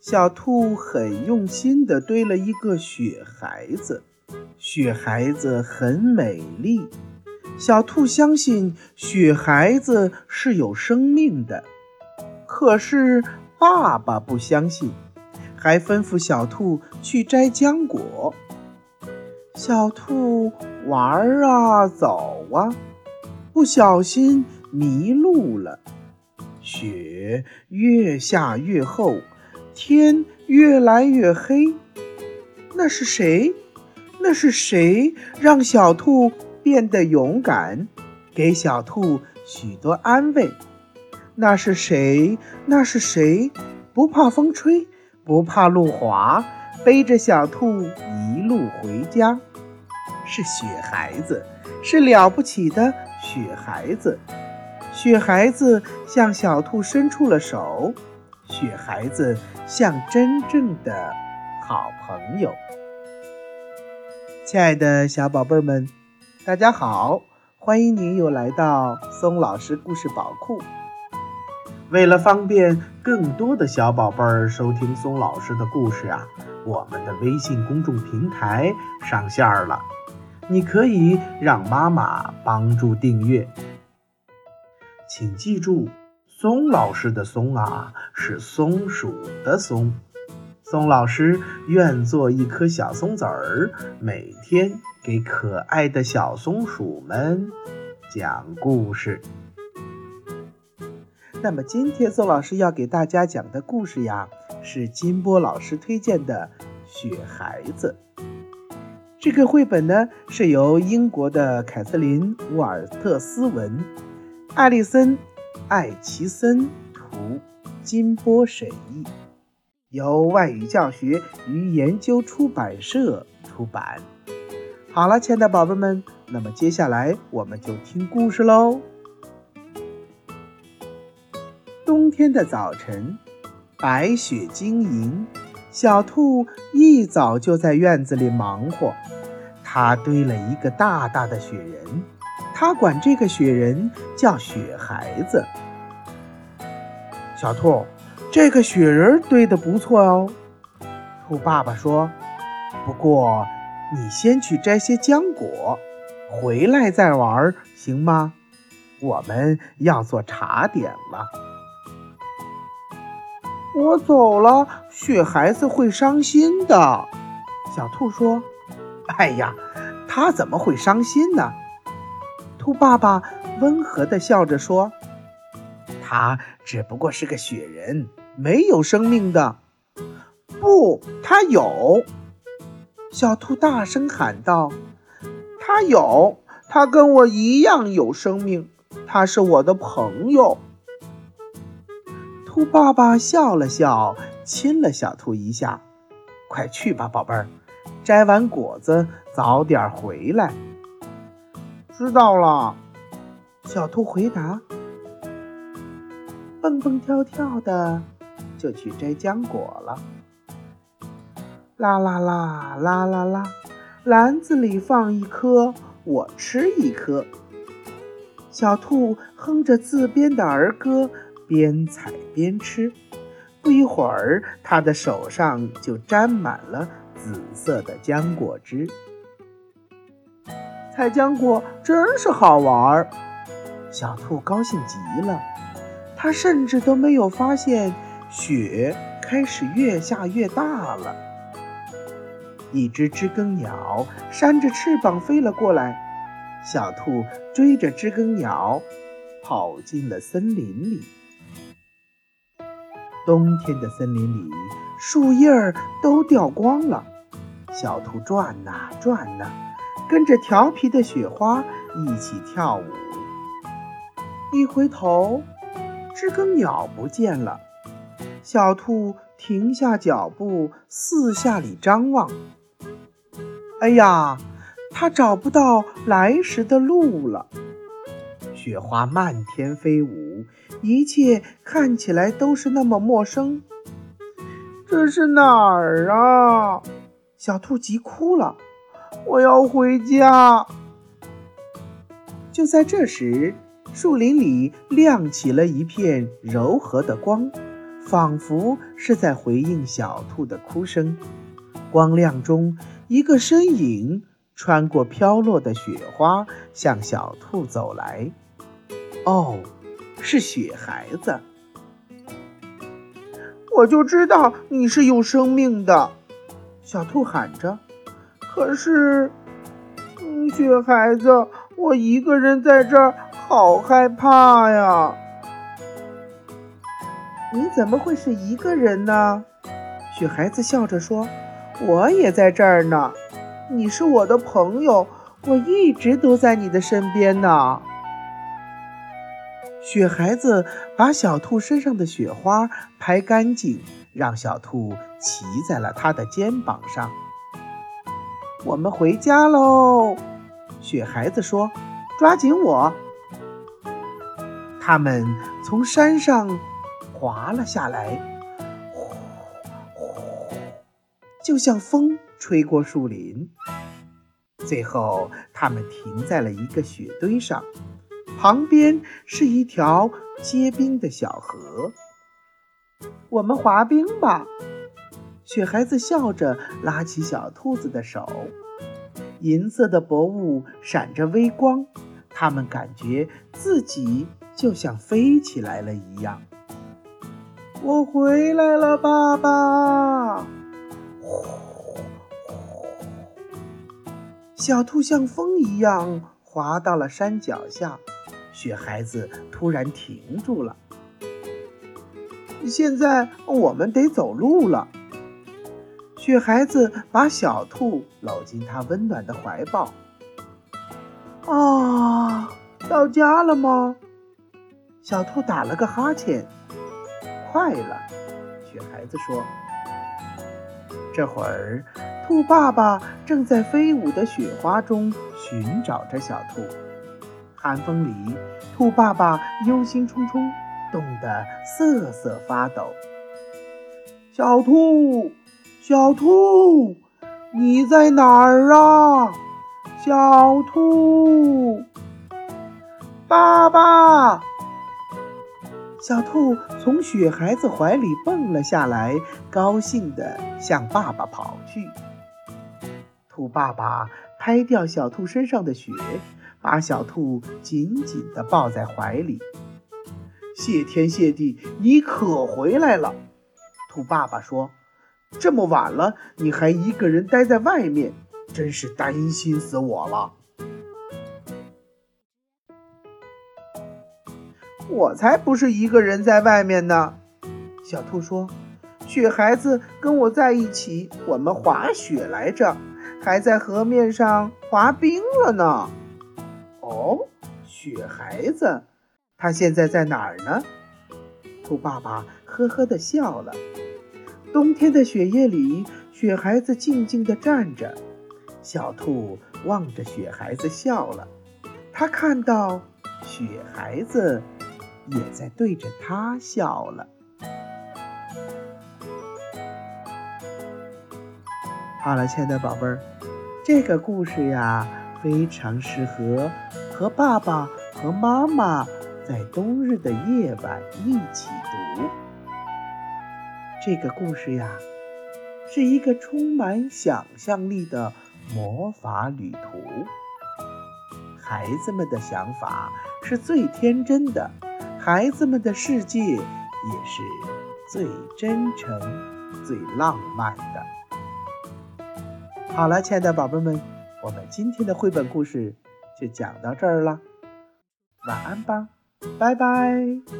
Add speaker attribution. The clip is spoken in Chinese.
Speaker 1: 小兔很用心地堆了一个雪孩子，雪孩子很美丽。小兔相信雪孩子是有生命的，可是爸爸不相信，还吩咐小兔去摘浆果。小兔玩啊走啊，不小心迷路了。雪越下越厚，天越来越黑。那是谁？那是谁让小兔？变得勇敢，给小兔许多安慰。那是谁？那是谁？不怕风吹，不怕路滑，背着小兔一路回家。是雪孩子，是了不起的雪孩子。雪孩子向小兔伸出了手，雪孩子像真正的好朋友。亲爱的小宝贝们。大家好，欢迎您又来到松老师故事宝库。为了方便更多的小宝贝儿收听松老师的故事啊，我们的微信公众平台上线了，你可以让妈妈帮助订阅。请记住，松老师的“松”啊，是松鼠的“松”。松老师愿做一颗小松子儿，每天给可爱的小松鼠们讲故事。那么今天宋老师要给大家讲的故事呀，是金波老师推荐的《雪孩子》。这个绘本呢，是由英国的凯瑟琳·沃尔特斯文、艾丽森·艾奇森图，金波审译。由外语教学与研究出版社出版。好了，亲爱的宝贝们，那么接下来我们就听故事喽。冬天的早晨，白雪晶莹，小兔一早就在院子里忙活。它堆了一个大大的雪人，它管这个雪人叫雪孩子。小兔。这个雪人堆得不错哦，兔爸爸说。不过你先去摘些浆果，回来再玩，行吗？我们要做茶点了。我走了，雪孩子会伤心的。小兔说。哎呀，他怎么会伤心呢？兔爸爸温和地笑着说。他只不过是个雪人。没有生命的，不，它有！小兔大声喊道：“它有，它跟我一样有生命，它是我的朋友。”兔爸爸笑了笑，亲了小兔一下：“快去吧，宝贝儿，摘完果子早点回来。”知道了，小兔回答，蹦蹦跳跳的。就去摘浆果了。啦啦啦啦啦啦，篮子里放一颗，我吃一颗。小兔哼着自编的儿歌，边采边吃。不一会儿，它的手上就沾满了紫色的浆果汁。采浆果真是好玩儿，小兔高兴极了。它甚至都没有发现。雪开始越下越大了，一只知更鸟扇着翅膀飞了过来，小兔追着知更鸟跑进了森林里。冬天的森林里，树叶儿都掉光了，小兔转呐转呐，跟着调皮的雪花一起跳舞。一回头，知更鸟不见了。小兔停下脚步，四下里张望。哎呀，它找不到来时的路了。雪花漫天飞舞，一切看起来都是那么陌生。这是哪儿啊？小兔急哭了。我要回家。就在这时，树林里亮起了一片柔和的光。仿佛是在回应小兔的哭声。光亮中，一个身影穿过飘落的雪花，向小兔走来。哦，是雪孩子。我就知道你是有生命的，小兔喊着。可是，嗯，雪孩子，我一个人在这儿，好害怕呀。你怎么会是一个人呢？雪孩子笑着说：“我也在这儿呢。你是我的朋友，我一直都在你的身边呢。”雪孩子把小兔身上的雪花拍干净，让小兔骑在了他的肩膀上。我们回家喽，雪孩子说：“抓紧我。”他们从山上滑了下来，呼呼，就像风吹过树林。最后，他们停在了一个雪堆上。旁边是一条结冰的小河，我们滑冰吧。雪孩子笑着拉起小兔子的手，银色的薄雾闪着微光，他们感觉自己就像飞起来了一样。我回来了，爸爸！呼呼，小兔像风一样滑到了山脚下。雪孩子突然停住了。现在我们得走路了。雪孩子把小兔搂进他温暖的怀抱。啊，到家了吗？小兔打了个哈欠。快了，雪孩子说。这会儿，兔爸爸正在飞舞的雪花中寻找着小兔。寒风里，兔爸爸忧心忡忡，冻得瑟瑟发抖。小兔，小兔，你在哪儿啊？小兔，爸爸！小兔从雪孩子怀里蹦了下来，高兴地向爸爸跑去。兔爸爸拍掉小兔身上的雪。把小兔紧紧地抱在怀里。谢天谢地，你可回来了！兔爸爸说：“这么晚了，你还一个人待在外面，真是担心死我了。”我才不是一个人在外面呢，小兔说：“雪孩子跟我在一起，我们滑雪来着，还在河面上滑冰了呢。”哦，雪孩子，他现在在哪儿呢？兔爸爸呵呵地笑了。冬天的雪夜里，雪孩子静静地站着。小兔望着雪孩子笑了，他看到雪孩子也在对着他笑了。好了，亲爱的宝贝儿，这个故事呀。非常适合和爸爸和妈妈在冬日的夜晚一起。这个故事呀，是一个充满想象力的魔法旅途。孩子们的想法是最天真的，孩子们的世界也是最真诚、最浪漫的。好了，亲爱的宝贝们。我们今天的绘本故事就讲到这儿了，晚安吧，拜拜。